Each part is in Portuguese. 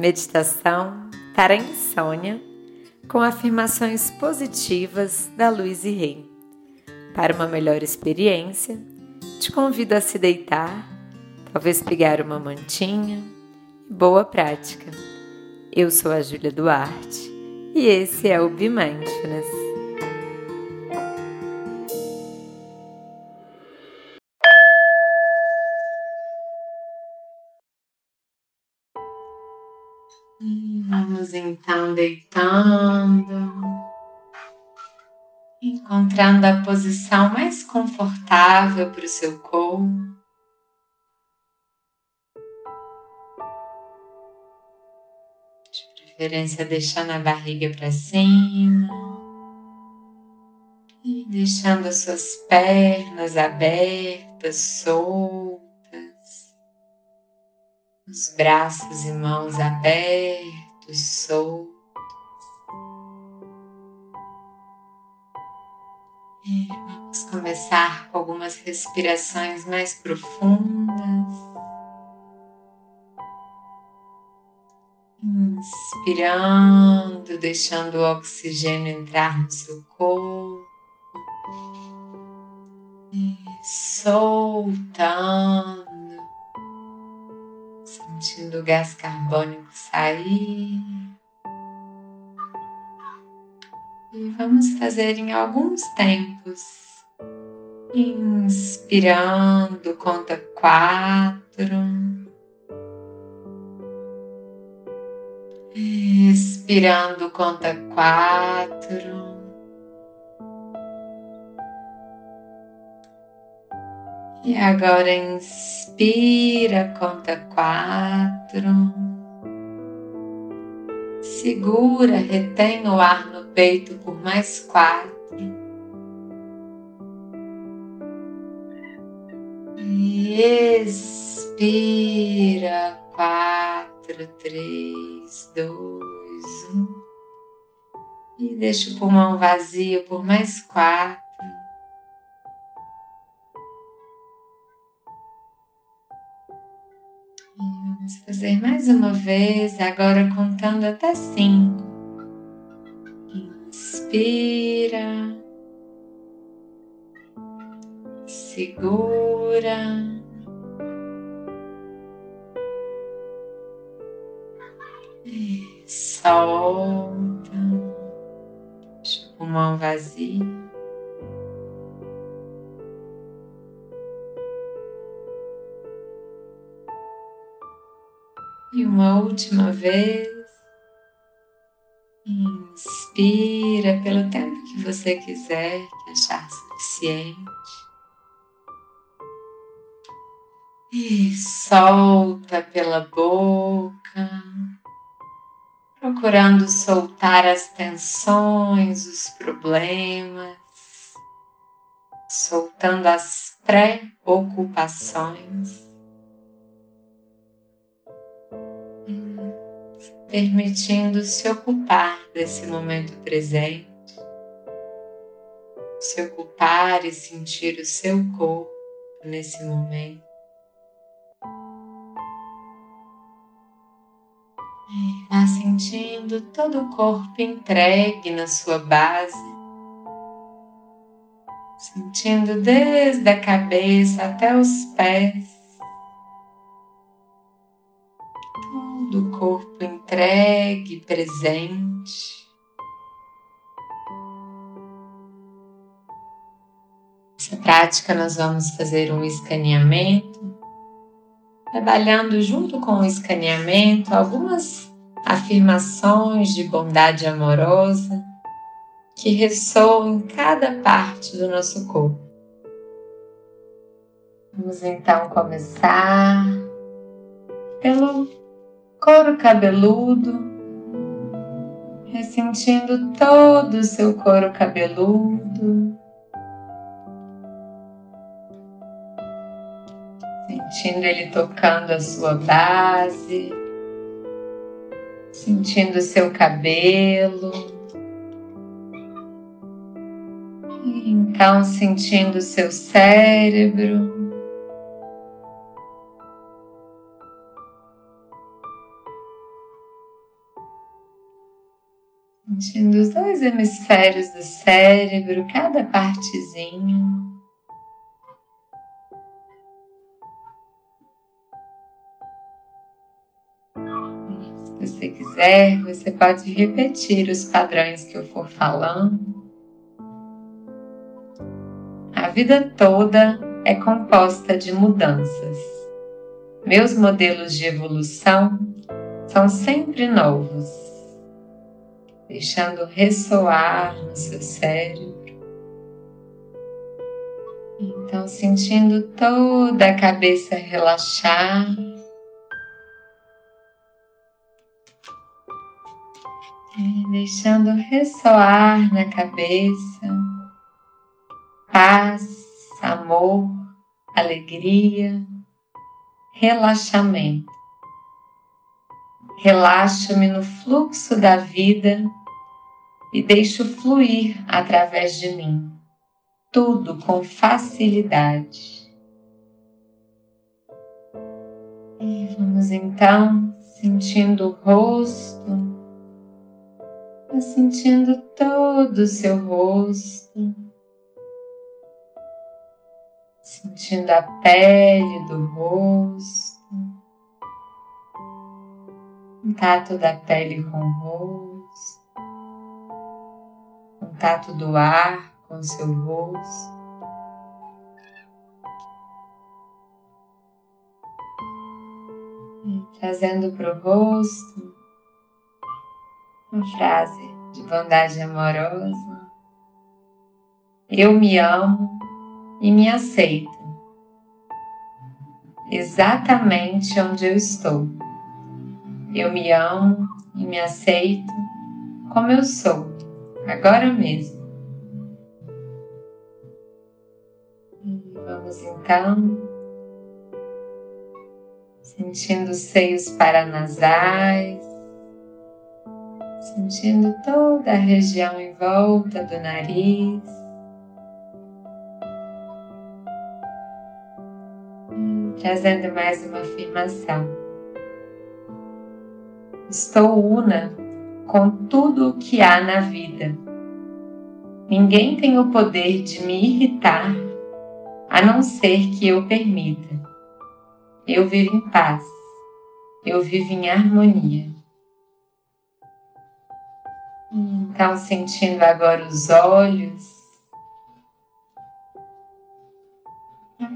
meditação para insônia com afirmações positivas da Luiz e Rei. Para uma melhor experiência, te convido a se deitar, talvez pegar uma mantinha boa prática. Eu sou a Júlia Duarte e esse é o Be Mindfulness. Então deitando, encontrando a posição mais confortável para o seu corpo. De preferência, deixando a barriga para cima e deixando as suas pernas abertas, soltas os braços e mãos abertos, soltos. E vamos começar com algumas respirações mais profundas. Inspirando, deixando o oxigênio entrar no seu corpo. E soltando sentindo o gás carbônico sair. E vamos fazer em alguns tempos. Inspirando, conta quatro. Expirando, conta quatro. E agora inspira, conta quatro. Segura, retém o ar no peito por mais quatro. E expira, quatro, três, dois, um. E deixa o pulmão vazio por mais quatro. Fazer mais uma vez, agora contando até cinco. Inspira, segura. Solta, o pulmão vazio. E uma última vez. Inspira pelo tempo que você quiser, que achar suficiente. E solta pela boca, procurando soltar as tensões, os problemas, soltando as preocupações. Permitindo se ocupar desse momento presente, se ocupar e sentir o seu corpo nesse momento. Vá sentindo todo o corpo entregue na sua base, sentindo desde a cabeça até os pés do corpo entregue, presente. Nessa prática, nós vamos fazer um escaneamento, trabalhando junto com o escaneamento algumas afirmações de bondade amorosa que ressoam em cada parte do nosso corpo. Vamos então começar pelo couro cabeludo, ressentindo todo o seu couro cabeludo, sentindo ele tocando a sua base, sentindo o seu cabelo. Então, sentindo o seu cérebro, Sentindo os dois hemisférios do cérebro, cada partezinha. Se você quiser, você pode repetir os padrões que eu for falando. A vida toda é composta de mudanças. Meus modelos de evolução são sempre novos, deixando ressoar no seu cérebro. Então, sentindo toda a cabeça relaxar. E deixando ressoar na cabeça paz, amor, alegria, relaxamento. Relaxo-me no fluxo da vida e deixo fluir através de mim, tudo com facilidade. E vamos então sentindo o rosto, sentindo todo o seu rosto, sentindo a pele do rosto contato da pele com o rosto, contato do ar com seu rosto. Trazendo para o rosto uma frase de bondade amorosa. Eu me amo e me aceito exatamente onde eu estou. Eu me amo e me aceito como eu sou, agora mesmo. E vamos então sentindo os seios paranasais, sentindo toda a região em volta do nariz. Trazendo mais uma afirmação. Estou una com tudo o que há na vida. Ninguém tem o poder de me irritar a não ser que eu permita. Eu vivo em paz. Eu vivo em harmonia. Então, sentindo agora os olhos,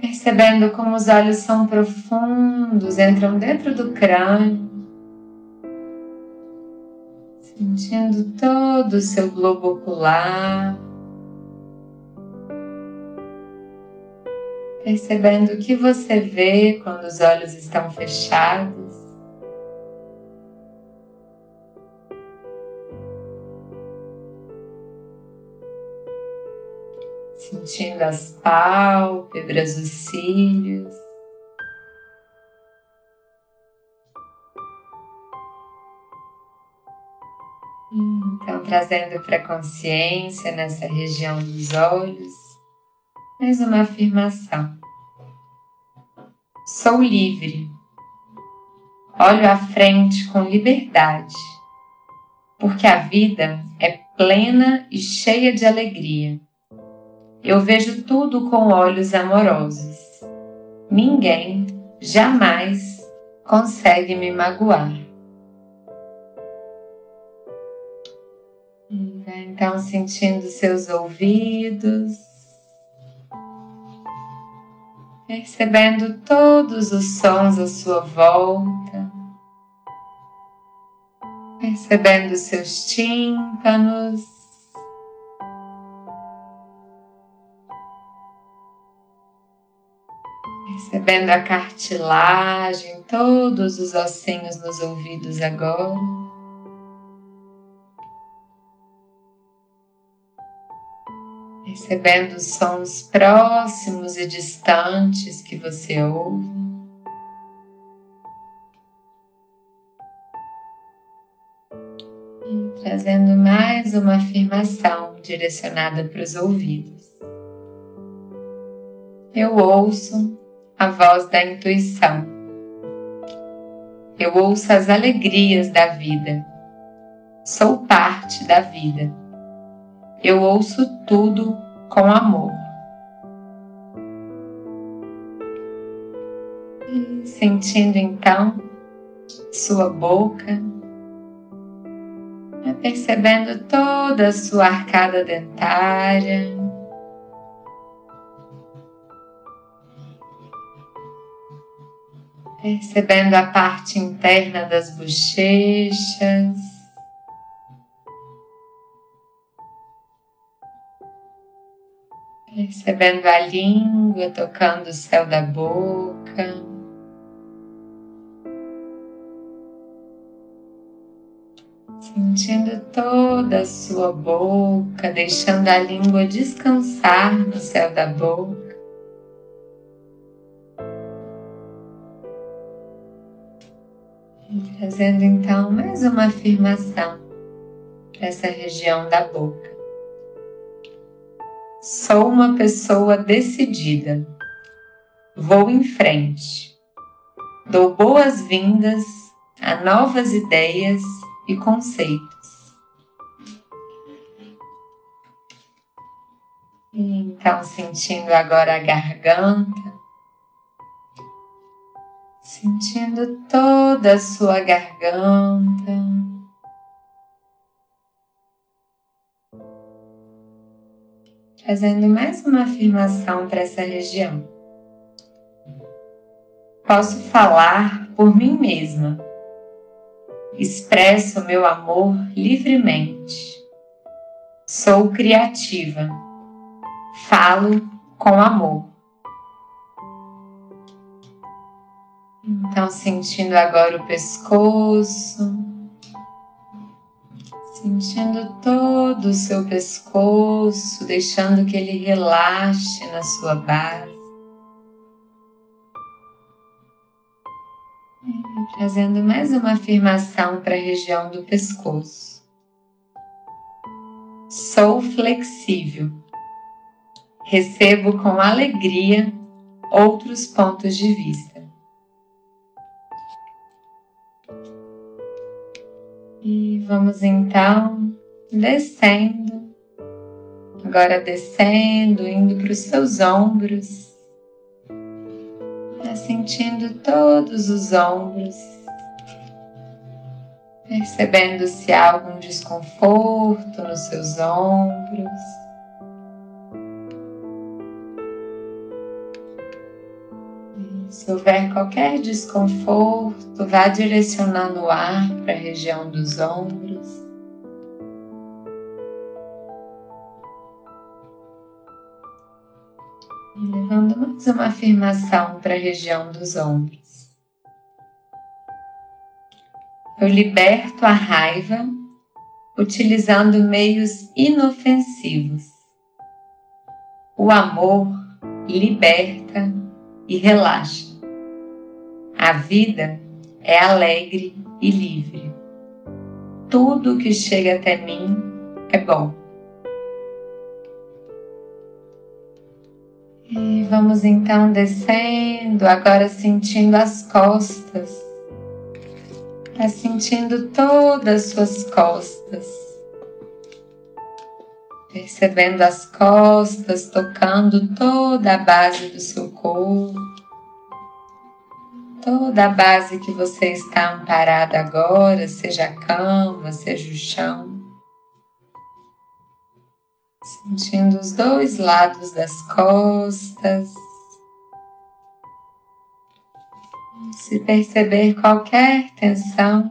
percebendo como os olhos são profundos, entram dentro do crânio sentindo todo o seu globo ocular, percebendo o que você vê quando os olhos estão fechados. Sentindo as pálpebras, os cílios. Então, trazendo para a consciência nessa região dos olhos, mais uma afirmação. Sou livre. Olho à frente com liberdade, porque a vida é plena e cheia de alegria. Eu vejo tudo com olhos amorosos. Ninguém jamais consegue me magoar. Então, sentindo seus ouvidos, percebendo todos os sons à sua volta, percebendo seus tímpanos. Percebendo a cartilagem, todos os ossinhos nos ouvidos agora. Percebendo os sons próximos e distantes que você ouve. Trazendo mais uma afirmação direcionada para os ouvidos. Eu ouço a voz da intuição. Eu ouço as alegrias da vida. Sou parte da vida. Eu ouço tudo com amor. Sentindo então sua boca, percebendo toda a sua arcada dentária. Percebendo a parte interna das bochechas. Percebendo a língua tocando o céu da boca. Sentindo toda a sua boca, deixando a língua descansar no céu da boca. E trazendo então mais uma afirmação para essa região da boca. Sou uma pessoa decidida. Vou em frente. Dou boas-vindas a novas ideias e conceitos. Então, sentindo agora a garganta, sentindo toda a sua garganta. Fazendo mais uma afirmação para essa região. Posso falar por mim mesma expresso meu amor livremente. Sou criativa. Falo com amor. Então, sentindo agora o pescoço, sentindo todo o seu pescoço, deixando que ele relaxe na sua base. trazendo mais uma afirmação para a região do pescoço. Sou flexível. Recebo com alegria outros pontos de vista. E vamos então descendo, agora descendo, indo para os seus ombros. Sentindo todos os ombros, percebendo se há algum desconforto nos seus ombros. Se houver qualquer desconforto, vá direcionando o ar para a região dos ombros. levando mais uma afirmação para a região dos ombros. Eu liberto a raiva utilizando meios inofensivos. O amor liberta e relaxa. A vida é alegre e livre. Tudo que chega até mim é bom. E vamos então descendo, agora sentindo as costas. Tá sentindo todas as suas costas. Percebendo as costas, tocando toda a base do seu corpo. Toda a base que você está amparada agora, seja a cama, seja o chão sentindo os dois lados das costas. Se perceber qualquer tensão,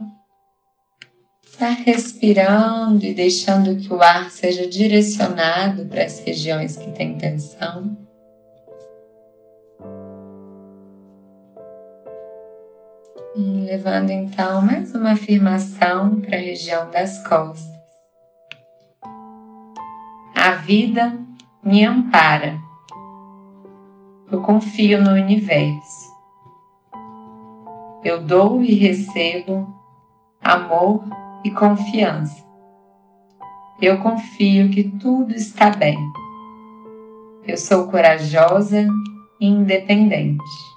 está respirando e deixando que o ar seja direcionado para as regiões que têm tensão. Levando então mais uma afirmação para a região das costas. A vida me ampara. Eu confio no universo. Eu dou e recebo amor e confiança. Eu confio que tudo está bem. Eu sou corajosa e independente.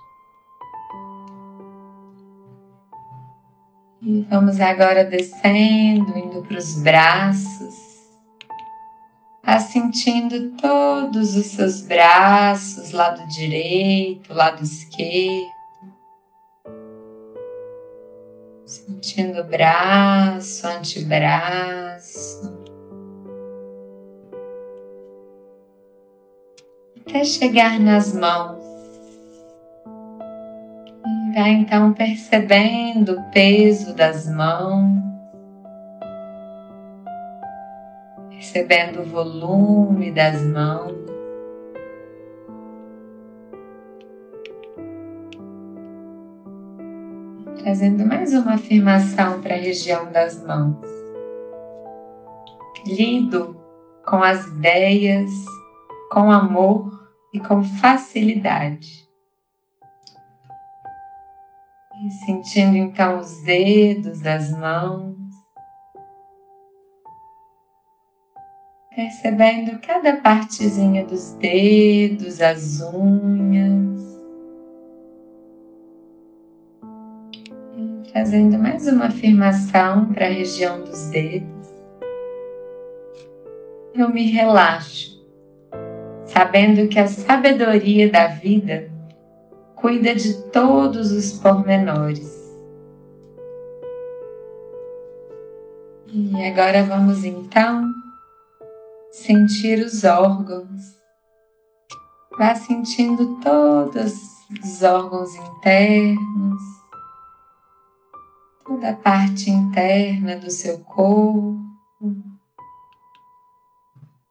E vamos agora descendo, indo para os braços, assentindo todos os seus braços, lado direito, lado esquerdo. Sentindo braço, antebraço. Até chegar nas mãos. Vai então percebendo o peso das mãos, percebendo o volume das mãos. Trazendo mais uma afirmação para a região das mãos. Lido com as ideias, com amor e com facilidade. E sentindo então os dedos das mãos, percebendo cada partezinha dos dedos, as unhas, e trazendo mais uma afirmação para a região dos dedos. Eu me relaxo, sabendo que a sabedoria da vida cuida de todos os pormenores. E agora vamos então sentir os órgãos. Vá sentindo todos os órgãos internos, toda a parte interna do seu corpo,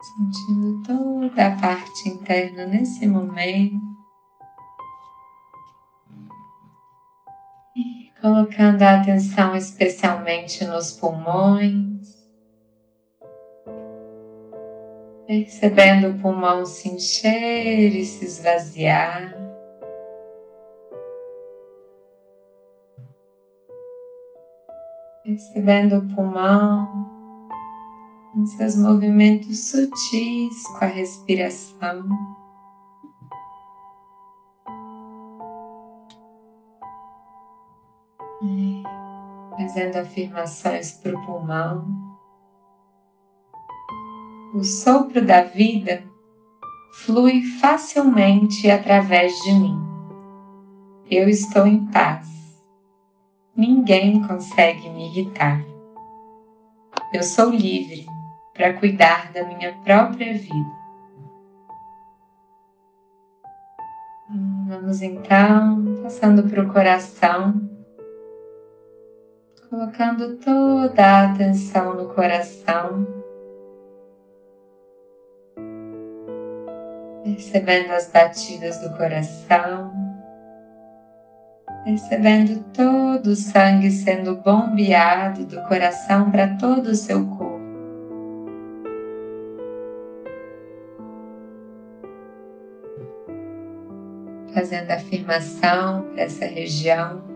sentindo toda a parte interna nesse momento. Colocando a atenção especialmente nos pulmões, percebendo o pulmão se encher e se esvaziar. Percebendo o pulmão em seus movimentos sutis com a respiração. Afirmações para o pulmão. O sopro da vida flui facilmente através de mim. Eu estou em paz. Ninguém consegue me irritar. Eu sou livre para cuidar da minha própria vida. Vamos então passando para o coração colocando toda a atenção no coração, percebendo as batidas do coração, percebendo todo o sangue sendo bombeado do coração para todo o seu corpo. Fazendo afirmação para essa região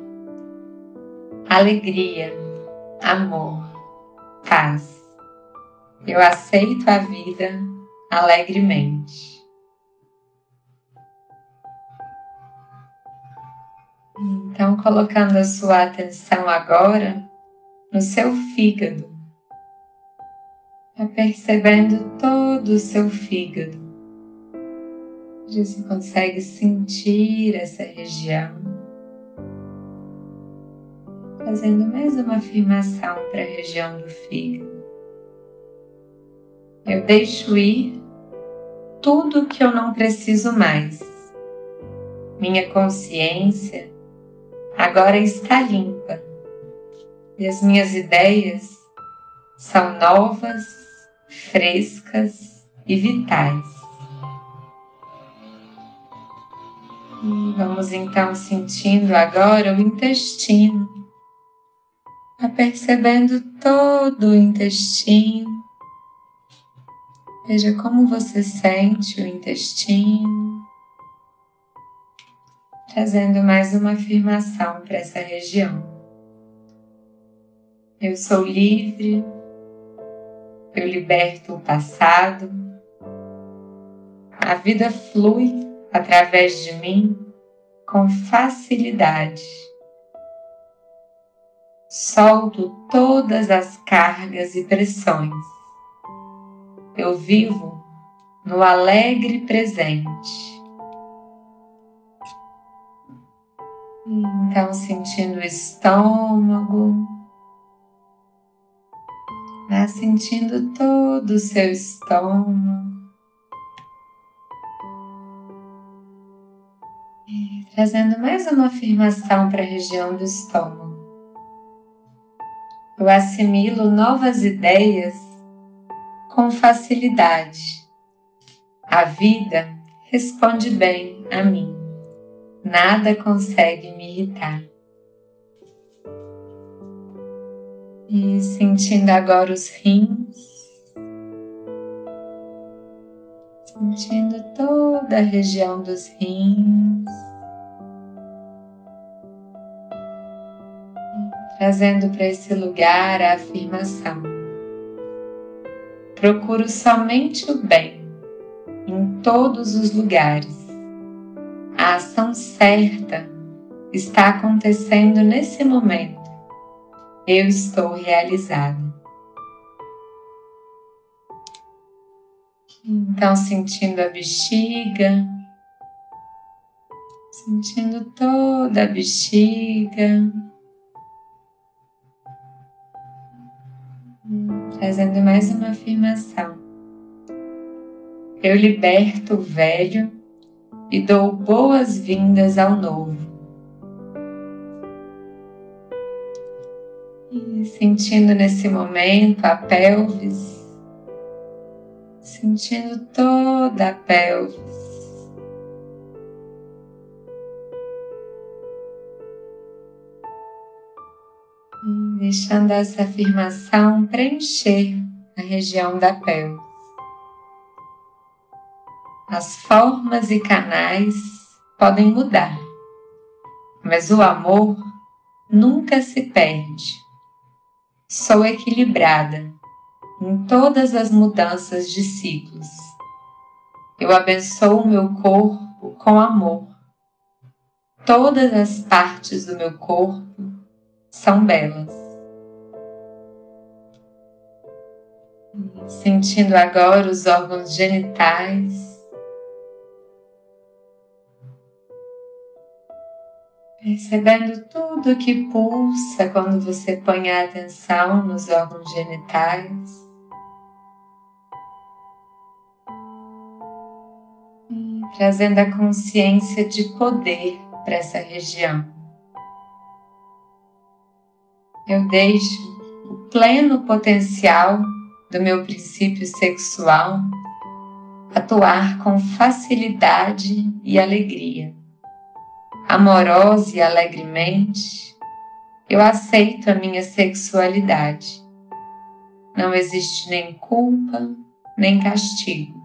alegria, amor, paz. Eu aceito a vida alegremente. Então, colocando a sua atenção agora no seu fígado, percebendo todo o seu fígado. Você consegue sentir essa região fazendo mais uma afirmação para a região do fígado. Eu deixo ir tudo que eu não preciso mais. Minha consciência agora está limpa e as minhas ideias são novas, frescas e vitais. Vamos então sentindo agora o intestino apercebendo todo o intestino. Veja como você sente o intestino, trazendo mais uma afirmação para essa região. Eu sou livre, eu liberto o passado, a vida flui através de mim com facilidade. Solto todas as cargas e pressões. Eu vivo no alegre presente. Então, sentindo o estômago, Vá sentindo todo o seu estômago. E trazendo mais uma afirmação para a região do estômago. Eu assimilo novas ideias com facilidade. A vida responde bem a mim. Nada consegue me irritar. E sentindo agora os rins, sentindo toda a região dos rins, trazendo para esse lugar a afirmação. Procuro somente o bem em todos os lugares. A ação certa está acontecendo nesse momento eu estou realizada. Então, sentindo a bexiga, sentindo toda a bexiga, trazendo mais uma afirmação. Eu liberto o velho e dou boas-vindas ao novo. sentindo nesse momento a pelvis, sentindo toda a pelvis. Deixando essa afirmação preencher a região da pelvis. As formas e canais podem mudar, mas o amor nunca se perde. Sou equilibrada em todas as mudanças de ciclos. Eu abençoo o meu corpo com amor. Todas as partes do meu corpo são belas. Sentindo agora os órgãos genitais percebendo tudo que pulsa quando você põe a atenção nos órgãos genitais. E trazendo a consciência de poder para essa região. Eu deixo o pleno potencial do meu princípio sexual atuar com facilidade e alegria amorosa e alegremente, eu aceito a minha sexualidade. Não existe nem culpa, nem castigo.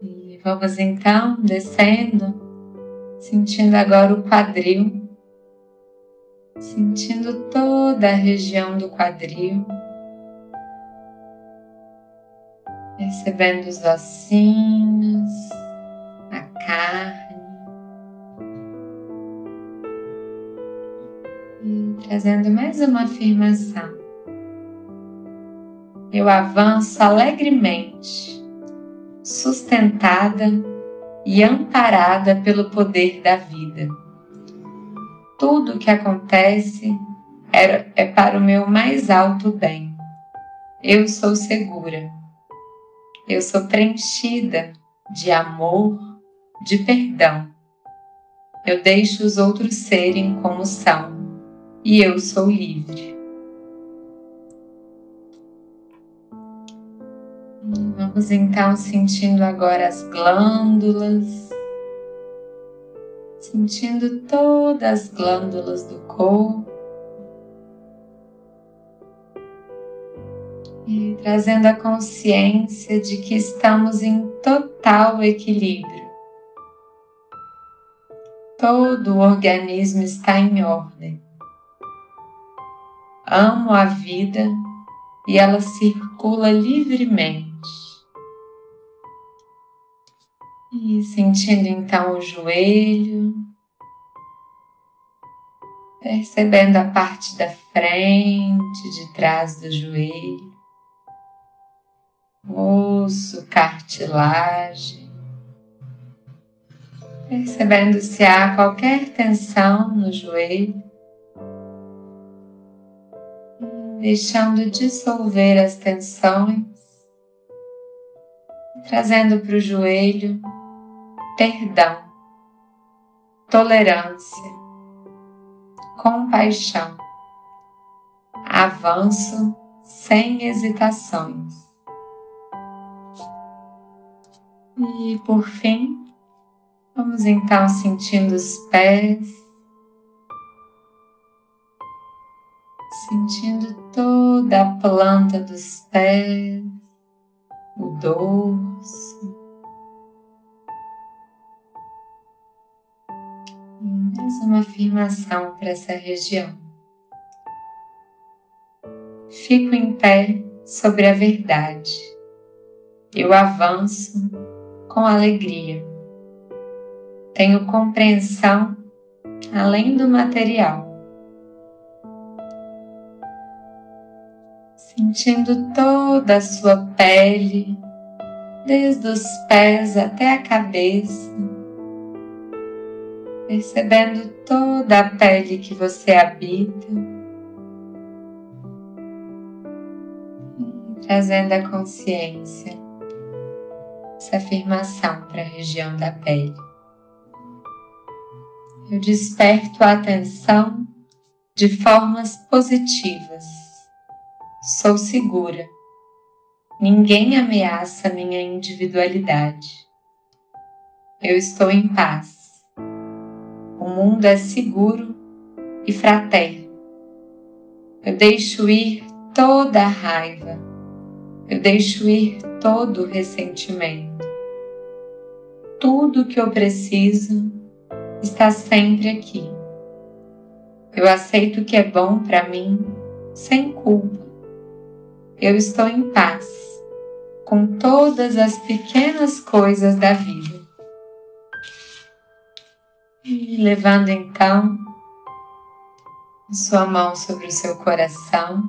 E vamos então descendo, sentindo agora o quadril, sentindo toda a região do quadril. percebendo os ossinhos, a carne e trazendo mais uma afirmação. Eu avanço alegremente, sustentada e amparada pelo poder da vida. Tudo o que acontece é, para o meu mais alto bem. Eu sou segura eu sou preenchida de amor, de perdão. Eu deixo os outros serem como são e eu sou livre. Vamos então sentindo agora as glândulas, sentindo todas as glândulas do corpo. e trazendo a consciência de que estamos em total equilíbrio. Todo o organismo está em ordem. Amo a vida e ela circula livremente. E sentindo então o joelho, percebendo a parte da frente, de trás do joelho, osso, cartilagem, percebendo se há qualquer tensão no joelho, deixando dissolver as tensões, trazendo para o joelho perdão, tolerância compaixão, avanço sem hesitações. E por fim, vamos então sentindo os pés, sentindo toda a planta dos pés, o dorso, uma afirmação para essa região. Fico em pé sobre a verdade. Eu avanço com alegria. Tenho compreensão além do material. Sentindo toda a sua pele, desde os pés até a cabeça percebendo toda a pele que você habita, trazendo a consciência, essa afirmação para a região da pele. Eu desperto a atenção de formas positivas. Sou segura. Ninguém ameaça minha individualidade. Eu estou em paz o mundo é seguro e fraterno. Eu deixo ir toda a raiva, eu deixo ir todo o ressentimento. Tudo que eu preciso está sempre aqui. Eu aceito o que é bom para mim sem culpa. Eu estou em paz com todas as pequenas coisas da vida. E levando então sua mão sobre o seu coração,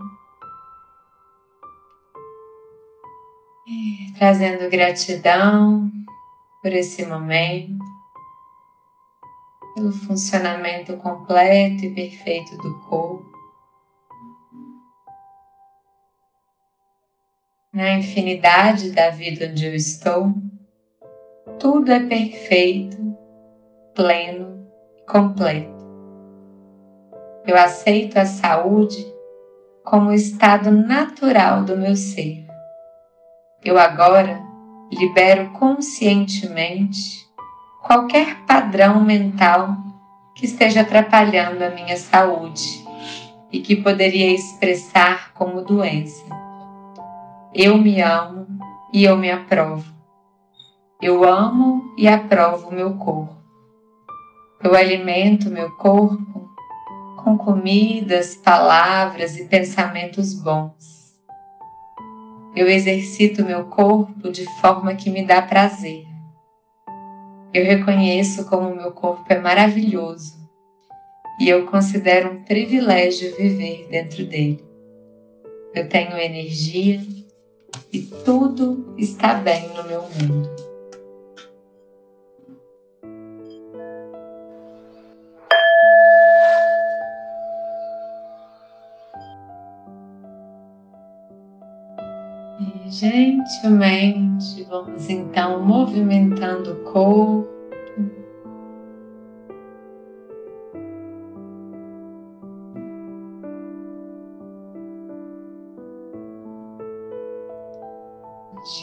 trazendo gratidão por esse momento, pelo funcionamento completo e perfeito do corpo. Na infinidade da vida onde eu estou, tudo é perfeito pleno completo. Eu aceito a saúde como o estado natural do meu ser. Eu agora libero conscientemente qualquer padrão mental que esteja atrapalhando a minha saúde e que poderia expressar como doença. Eu me amo e eu me aprovo. Eu amo e aprovo o meu corpo. Eu alimento meu corpo com comidas, palavras e pensamentos bons. Eu exercito meu corpo de forma que me dá prazer. Eu reconheço como meu corpo é maravilhoso e eu considero um privilégio viver dentro dele. Eu tenho energia e tudo está bem no meu mundo. Gentilmente vamos então movimentando o corpo.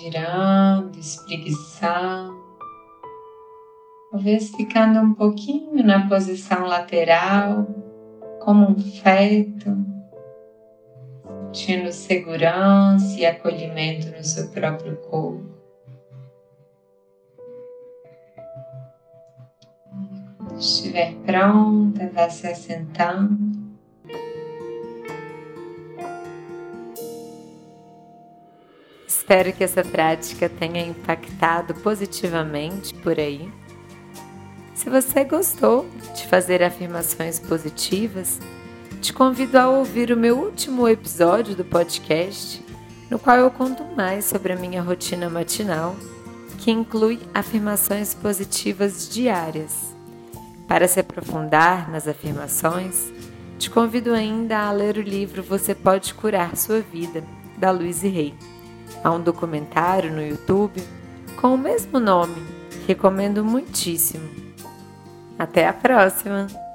Girando, espreguiçando, talvez ficando um pouquinho na posição lateral, como um feto sentindo segurança e acolhimento no seu próprio corpo. Estiver pronta, vá se assentando. Espero que essa prática tenha impactado positivamente por aí. Se você gostou de fazer afirmações positivas, te convido a ouvir o meu último episódio do podcast, no qual eu conto mais sobre a minha rotina matinal, que inclui afirmações positivas diárias. Para se aprofundar nas afirmações, te convido ainda a ler o livro Você Pode Curar Sua Vida, da Louise Rey. Há um documentário no YouTube com o mesmo nome, recomendo muitíssimo. Até a próxima!